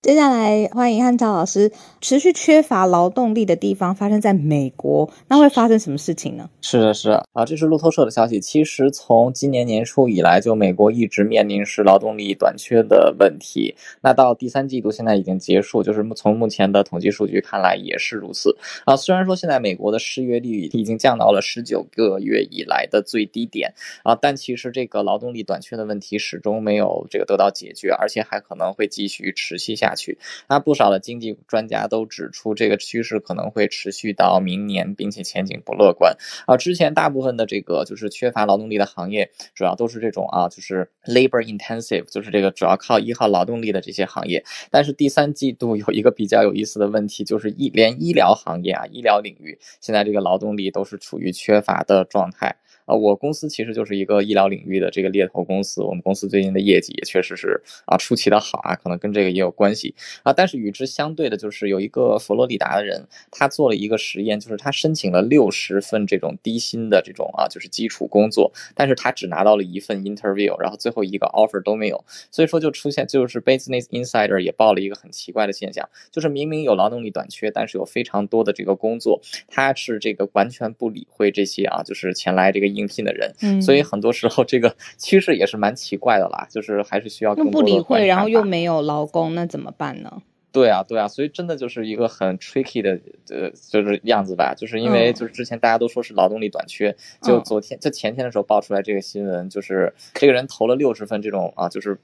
A: 接下来欢迎汉超老师。持续缺乏劳动力的地方发生在美国，那会发生什么事情呢？
F: 是的，是的啊，这是路透社的消息。其实从今年年初以来，就美国一直面临是劳动力短缺的问题。那到第三季度现在已经结束，就是从目前的统计数据看来也是如此啊。虽然说现在美国的失业率已经降到了十九个月以来的最低点啊，但其实这个劳动力短缺的问题始终没有这个得到解决，而且还可能会继续持续下去。那不少的经济专家都指出，这个趋势可能会持续到明年，并且前景不乐观啊。之前大部分的这个就是缺乏劳动力的行业，主要都是这种啊，就是 labor intensive，就是这个主要靠依靠劳动力的这些行业。但是第三季度有一个比较有意思的问题，就是医连医疗行业啊，医疗领域现在这个劳动力都是处于缺乏的状态。啊，我公司其实就是一个医疗领域的这个猎头公司，我们公司最近的业绩也确实是啊出奇的好啊，可能跟这个也有关系啊。但是与之相对的，就是有一个佛罗里达的人，他做了一个实验，就是他申请了六十份这种低薪的这种啊，就是基础工作，但是他只拿到了一份 interview，然后最后一个 offer 都没有。所以说就出现，就是 Business Insider 也报了一个很奇怪的现象，就是明明有劳动力短缺，但是有非常多的这个工作，他是这个完全不理会这些啊，就是前来这个。应聘的人，嗯，所以很多时候这个趋势也是蛮奇怪的啦，就是还是需要更
A: 不理会，然后又没有劳工，那怎么办呢？
F: 对啊，对啊，所以真的就是一个很 tricky 的呃，就是样子吧，就是因为就是之前大家都说是劳动力短缺，就昨天就前天的时候爆出来这个新闻，就是这个人投了六十份这种啊，就是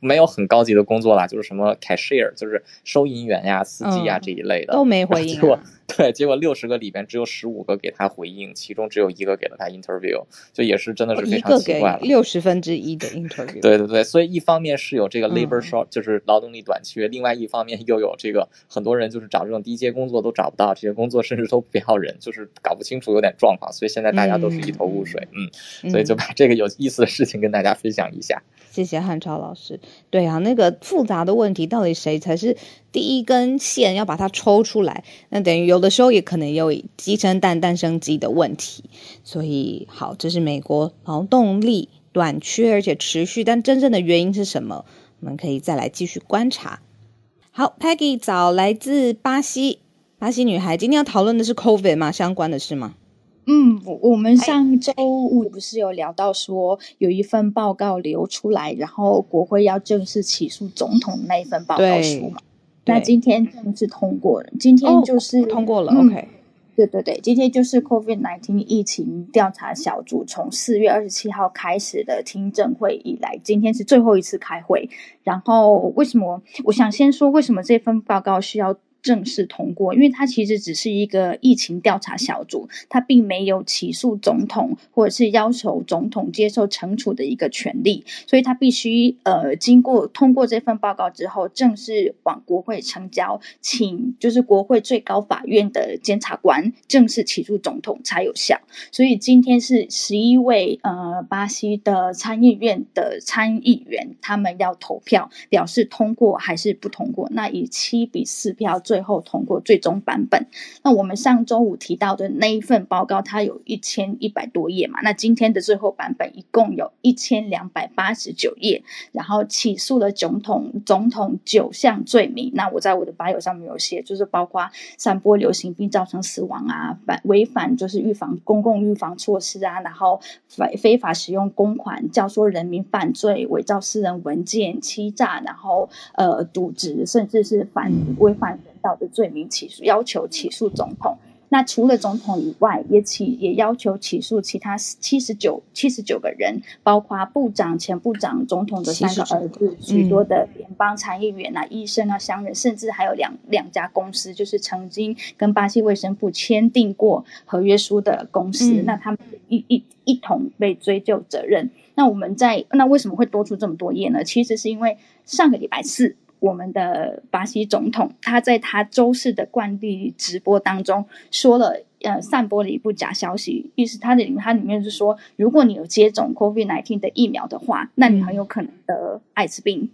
F: 没有很高级的工作啦，就是什么 cashier，就是收银员呀、司机呀这一类的。
A: 都没回应。
F: 对，结果六十个里边只有十五个给他回应，其中只有一个给了他 interview，就也是真的是非常奇怪了。
A: 六十分之一的 interview。
F: 对对对，所以一方面是有这个 labor short，就是劳动力短缺，另外一方面又有这个很多人就是找这种低阶工作都找不到，这些工作甚至都不要人，就是搞不清楚有点状况，所以现在大家都是一头雾水。嗯，所以就把这个有意思的事情跟大家分享一下。
A: 谢谢汉超老师。对啊，那个复杂的问题到底谁才是？第一根线要把它抽出来，那等于有的时候也可能有鸡生蛋蛋生鸡的问题。所以好，这是美国劳动力短缺而且持续，但真正的原因是什么？我们可以再来继续观察。好，Peggy 早来自巴西，巴西女孩，今天要讨论的是 COVID 吗？相关的是吗？
G: 嗯，我们上周五不是有聊到说有一份报告流出来，然后国会要正式起诉总统那一份报告书嘛？那今天正式通过了，今天就是
A: 通过了。OK，
G: 对对对，今天就是 COVID-19 疫情调查小组从四月二十七号开始的听证会以来，今天是最后一次开会。然后为什么？我想先说为什么这份报告需要正式通过，因为它其实只是一个疫情调查小组，它并没有起诉总统或者是要求总统接受惩处的一个权利，所以它必须呃经过通过这份报告之后，正式往国会呈交，请就是国会最高法院的检察官正式起诉总统才有效。所以今天是十一位呃巴西的参议院的参议员，他们要投票表示通过还是不通过，那以七比四票最后通过最终版本。那我们上周五提到的那一份报告，它有一千一百多页嘛？那今天的最后版本一共有一千两百八十九页，然后起诉了总统总统九项罪名。那我在我的吧友上面有写，就是包括散播流行病造成死亡啊，反违反就是预防公共预防措施啊，然后非非法使用公款教唆人民犯罪，伪造私人文件，欺诈，然后呃渎职，甚至是反违反人道的罪名起诉，要求起诉总统。那除了总统以外，也起也要求起诉其他七十九七十九个人，包括部长、前部长、总统的三个儿子、许多的联邦参议员啊、医生啊、商人，甚至还有两两家公司，就是曾经跟巴西卫生部签订过合约书的公司，那他们一一一同被追究责任。那我们在那为什么会多出这么多页呢？其实是因为上个礼拜四。我们的巴西总统，他在他周四的惯例直播当中说了，呃，散播了一部假消息，意思他的他里面是说，如果你有接种 COVID-19 的疫苗的话，那你很有可能得艾滋病。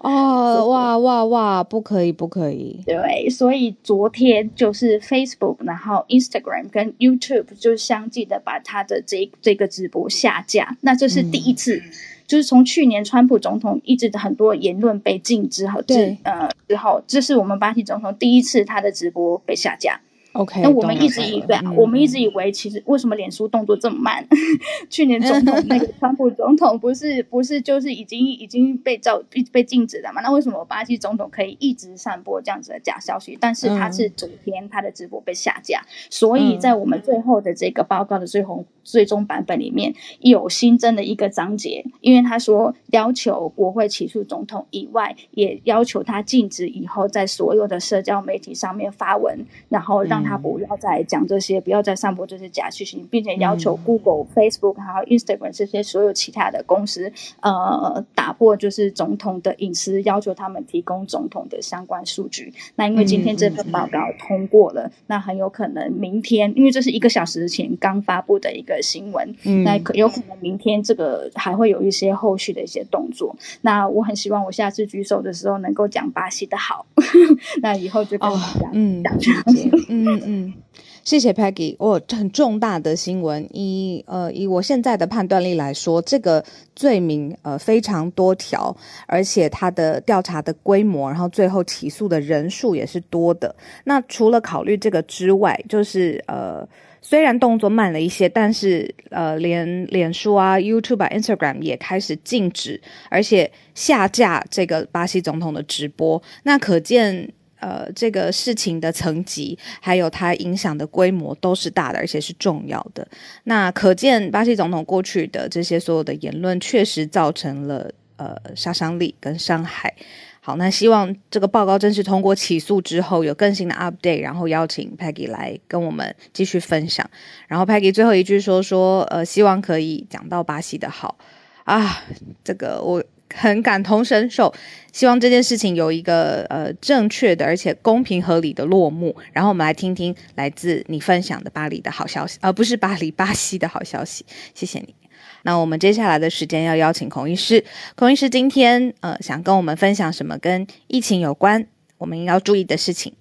A: 哦，哇哇哇，不可以，不可以。
G: 对，所以昨天就是 Facebook，然后 Instagram 跟 YouTube 就相继的把他的这这个直播下架，那这是第一次。就是从去年川普总统一直很多言论被禁之后，
A: 对，
G: 呃，之后这是我们巴西总统第一次他的直播被下架。
A: OK，
G: 那我们一直以为啊，我们一直以为其实为什么脸书动作这么慢？去年总统那个 川普总统不是不是就是已经已经被照被禁止了嘛？那为什么巴西总统可以一直散播这样子的假消息？但是他是昨天他的直播被下架，所以在我们最后的这个报告的最后最终版本里面有新增的一个章节，因为他说要求国会起诉总统以外，也要求他禁止以后在所有的社交媒体上面发文，然后让。他不要再讲这些，不要再散播这些假讯息，并且要求 Google、Facebook 还有 Instagram 这些所有其他的公司，呃，打破就是总统的隐私，要求他们提供总统的相关数据。那因为今天这份报告通过了，那很有可能明天，因为这是一个小时前刚发布的一个新闻，那可有可能明天这个还会有一些后续的一些动作。那我很希望我下次举手的时候能够讲巴西的好，那以后就跟大家讲
A: 嗯。嗯嗯，谢谢 Peggy。我很重大的新闻，以呃以我现在的判断力来说，这个罪名呃非常多条，而且它的调查的规模，然后最后起诉的人数也是多的。那除了考虑这个之外，就是呃虽然动作慢了一些，但是呃连脸书啊、YouTube 啊、Instagram 也开始禁止，而且下架这个巴西总统的直播。那可见。呃，这个事情的层级，还有它影响的规模都是大的，而且是重要的。那可见巴西总统过去的这些所有的言论，确实造成了呃杀伤力跟伤害。好，那希望这个报告正式通过起诉之后，有更新的 update，然后邀请 Peggy 来跟我们继续分享。然后 Peggy 最后一句说说，呃，希望可以讲到巴西的好啊，这个我。很感同身受，希望这件事情有一个呃正确的而且公平合理的落幕。然后我们来听听来自你分享的巴黎的好消息，而不是巴黎巴西的好消息。谢谢你。那我们接下来的时间要邀请孔医师，孔医师今天呃想跟我们分享什么跟疫情有关，我们要注意的事情。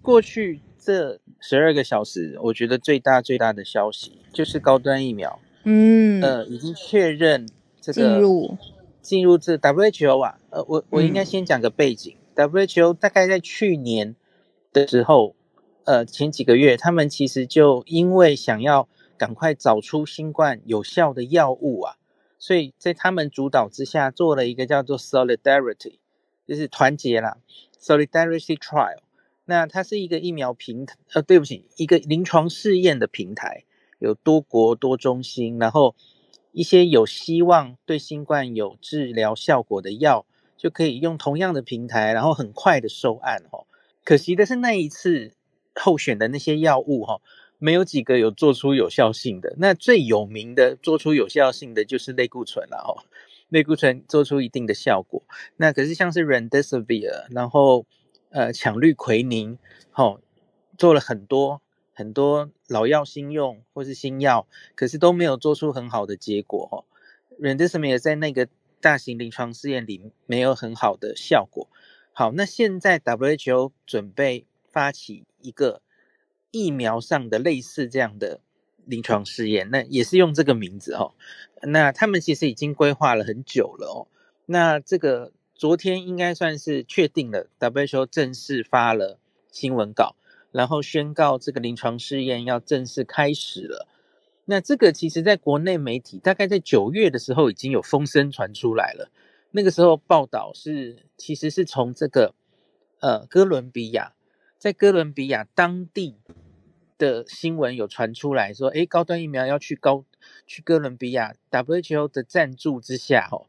H: 过去这十二个小时，我觉得最大最大的消息就是高端疫苗，嗯呃已经确认这个
A: 进入。
H: 进入这 WHO 啊，呃，我我应该先讲个背景。WHO 大概在去年的时候，呃，前几个月，他们其实就因为想要赶快找出新冠有效的药物啊，所以在他们主导之下做了一个叫做 Solidarity，就是团结啦，Solidarity Trial。那它是一个疫苗平台，呃，对不起，一个临床试验的平台，有多国多中心，然后。一些有希望对新冠有治疗效果的药，就可以用同样的平台，然后很快的收案哦。可惜的是那一次候选的那些药物哈，没有几个有做出有效性的。那最有名的做出有效性的就是类固醇了哦，类固醇做出一定的效果。那可是像是 Remdesivir，然后呃羟氯喹宁，哦，做了很多很多老药新用或是新药，可是都没有做出很好的结果哦。Remdesivir 在那个大型临床试验里没有很好的效果。好，那现在 WHO 准备发起一个疫苗上的类似这样的临床试验，那也是用这个名字哦。那他们其实已经规划了很久了哦。那这个昨天应该算是确定了，WHO 正式发了新闻稿，然后宣告这个临床试验要正式开始了。那这个其实在国内媒体大概在九月的时候已经有风声传出来了。那个时候报道是，其实是从这个呃哥伦比亚，在哥伦比亚当地的新闻有传出来说，哎，高端疫苗要去高去哥伦比亚 WHO 的赞助之下，哦，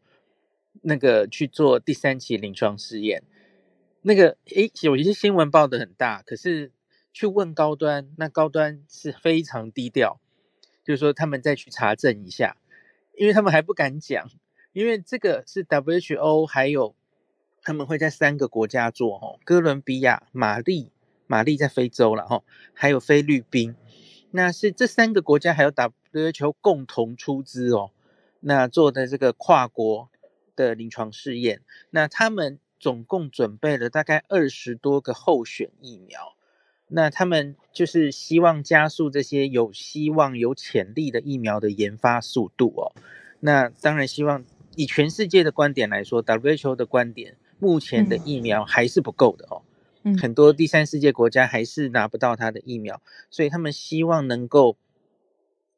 H: 那个去做第三期临床试验。那个哎，有一些新闻报的很大，可是去问高端，那高端是非常低调，就是说他们再去查证一下，因为他们还不敢讲。因为这个是 WHO，还有他们会在三个国家做哦，哥伦比亚、马利、马利在非洲了哈，还有菲律宾，那是这三个国家还有 WHO 共同出资哦，那做的这个跨国的临床试验，那他们总共准备了大概二十多个候选疫苗，那他们就是希望加速这些有希望、有潜力的疫苗的研发速度哦，那当然希望。以全世界的观点来说，WHO 的观点，目前的疫苗还是不够的哦。嗯，很多第三世界国家还是拿不到它的疫苗，所以他们希望能够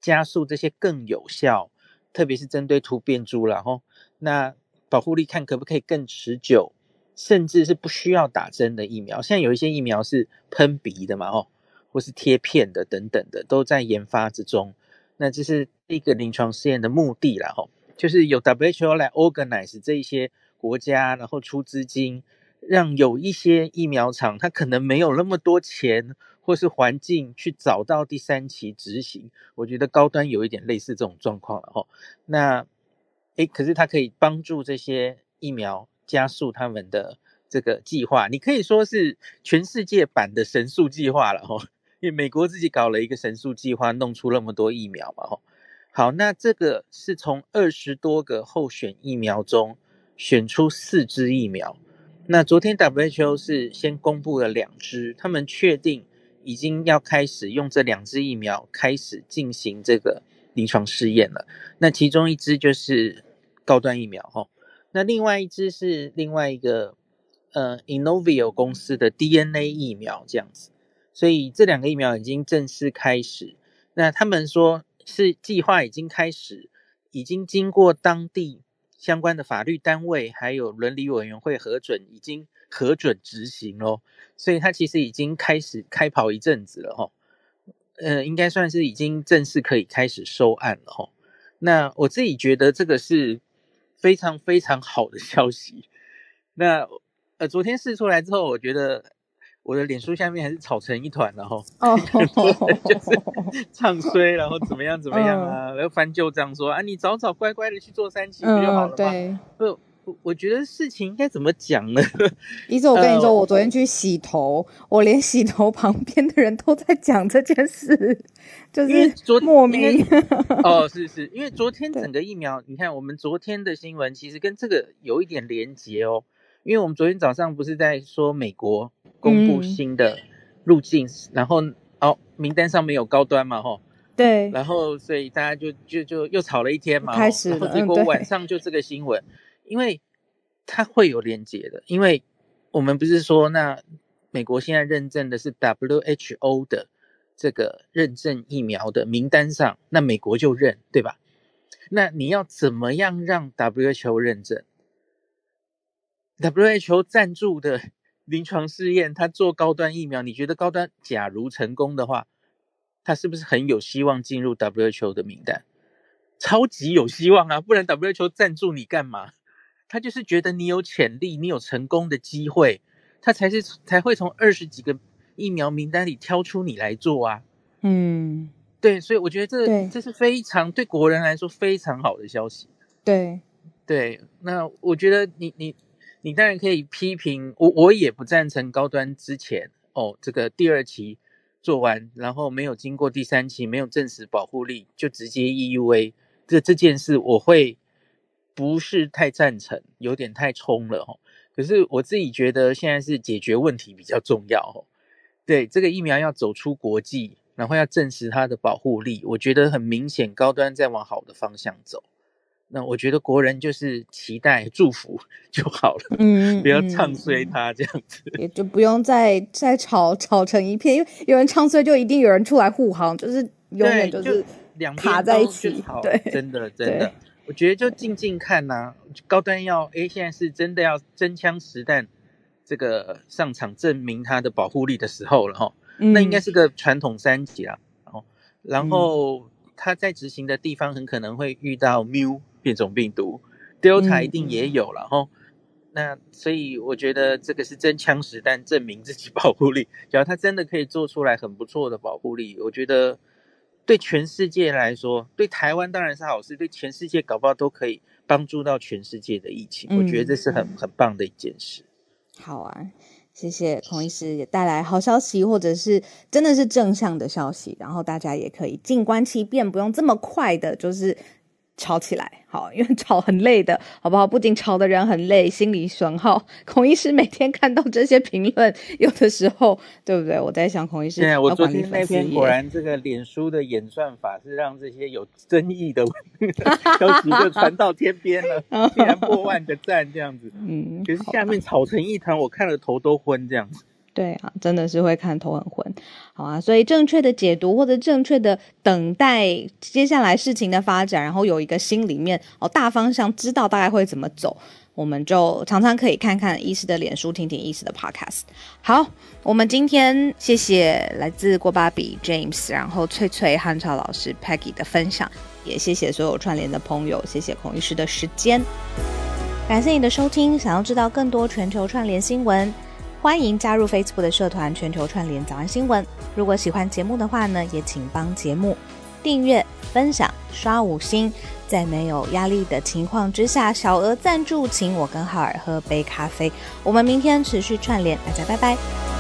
H: 加速这些更有效，特别是针对突变株了吼。那保护力看可不可以更持久，甚至是不需要打针的疫苗。现在有一些疫苗是喷鼻的嘛哦，或是贴片的等等的，都在研发之中。那这是一个临床试验的目的了吼。就是有 WHO 来 organize 这一些国家，然后出资金，让有一些疫苗厂，它可能没有那么多钱或是环境去找到第三期执行。我觉得高端有一点类似这种状况了哈。那，诶，可是它可以帮助这些疫苗加速他们的这个计划。你可以说是全世界版的神速计划了哈，因为美国自己搞了一个神速计划，弄出那么多疫苗嘛哈。好，那这个是从二十多个候选疫苗中选出四支疫苗。那昨天 WHO 是先公布了两支，他们确定已经要开始用这两支疫苗开始进行这个临床试验了。那其中一支就是高端疫苗哈，那另外一支是另外一个呃 Inovio 公司的 DNA 疫苗这样子。所以这两个疫苗已经正式开始。那他们说。是计划已经开始，已经经过当地相关的法律单位还有伦理委员会核准，已经核准执行咯。所以它其实已经开始开跑一阵子了哈，呃，应该算是已经正式可以开始收案了哈。那我自己觉得这个是非常非常好的消息。那呃，昨天试出来之后，我觉得。我的脸书下面还是吵成一团了哈，哦，就是唱衰，然后怎么样怎么样啊，然后翻旧账说啊，你早早乖乖的去做三期不就好了吗？对，不，我我觉得事情应该怎么讲呢？
A: 一直我跟你说，我昨天去洗头，我连洗头旁边的人都在讲这件事，就是昨莫名。
H: 哦，是是，因为昨天整个疫苗，你看我们昨天的新闻其实跟这个有一点连结哦。因为我们昨天早上不是在说美国公布新的路径，然后哦名单上没有高端嘛，吼，
A: 对，
H: 然后所以大家就就就又吵了一天嘛，
A: 开始，
H: 然后结果晚上就这个新闻，因为它会有连接的，因为我们不是说那美国现在认证的是 WHO 的这个认证疫苗的名单上，那美国就认，对吧？那你要怎么样让 WHO 认证？WHO 赞助的 临床试验，他做高端疫苗，你觉得高端假如成功的话，他是不是很有希望进入 WHO 的名单？超级有希望啊！不然 WHO 赞助你干嘛？他就是觉得你有潜力，你有成功的机会，他才是才会从二十几个疫苗名单里挑出你来做啊。
A: 嗯，
H: 对，所以我觉得
A: 对
H: 这这是非常对国人来说非常好的消息。
A: 对，
H: 对，那我觉得你你你当然可以批评我，我也不赞成高端之前哦，这个第二期做完，然后没有经过第三期，没有证实保护力就直接 EUA，这这件事我会不是太赞成，有点太冲了哦。可是我自己觉得现在是解决问题比较重要哦。对，这个疫苗要走出国际，然后要证实它的保护力，我觉得很明显，高端在往好的方向走。那我觉得国人就是期待祝福就好了，
A: 嗯，
H: 不要
A: 嗯
H: 唱衰它这样子。
A: 也就不用再再吵吵成一片，因为有人唱衰，就一定有人出来护航，就是永远
H: 就
A: 是
H: 两边
A: 卡在一起对
H: 真的真的，我觉得就静静看呐、高端要诶，现在是真的要真枪实弹这个上场证明它的保护力的时候了哈。那应该
A: 嗯
H: 是个传统三级啦，哦，然后它在执行的地方很可能会遇到 mu 变种病毒，delta
A: 嗯
H: 一定也有了哈。那所以我觉得这个是真枪实弹证明自己保护力，只要它真的可以做出来很不错的保护力，我觉得对全世界来说，对台湾当然是好事，对全世界搞不好都可以帮助到全世界的疫情，我觉得这是很很棒的一件事。
A: 好啊，谢谢孔医师也带来好消息，或者是真的是正向的消息，然后大家也可以静观其变，不用这么快的，就是吵起来，好，因为吵很累的，好不好？不仅吵的人很累，心理损耗。孔医师每天看到这些评论，有的时候，对不对？我在想，孔医师
H: 对啊，我昨天那篇果然这个脸书的演算法是让这些有争议的消息就传到天边了，竟然破万个赞这样子。
A: 嗯，
H: 可是下面吵成一团，我看了头都昏这样子。
A: 对啊，真的是会看头很昏，好啊，所以正确的解读或者正确的等待接下来事情的发展，然后有一个心里面哦大方向，知道大概会怎么走，我们就常常可以看看医师的脸书，听听医师的 podcast。好，我们今天谢谢来自郭芭比 James，然后翠翠汉超老师 Peggy 的分享，也谢谢所有串联的朋友，谢谢孔医师的时间。感谢你的收听。想要知道更多全球串联新闻，欢迎加入 Facebook 的社团“全球串联早安新闻”。如果喜欢节目的话呢，也请帮节目订阅、分享、刷五星。在没有压力的情况之下，小额赞助，请我跟浩尔喝杯咖啡。我们明天持续串联，大家拜拜。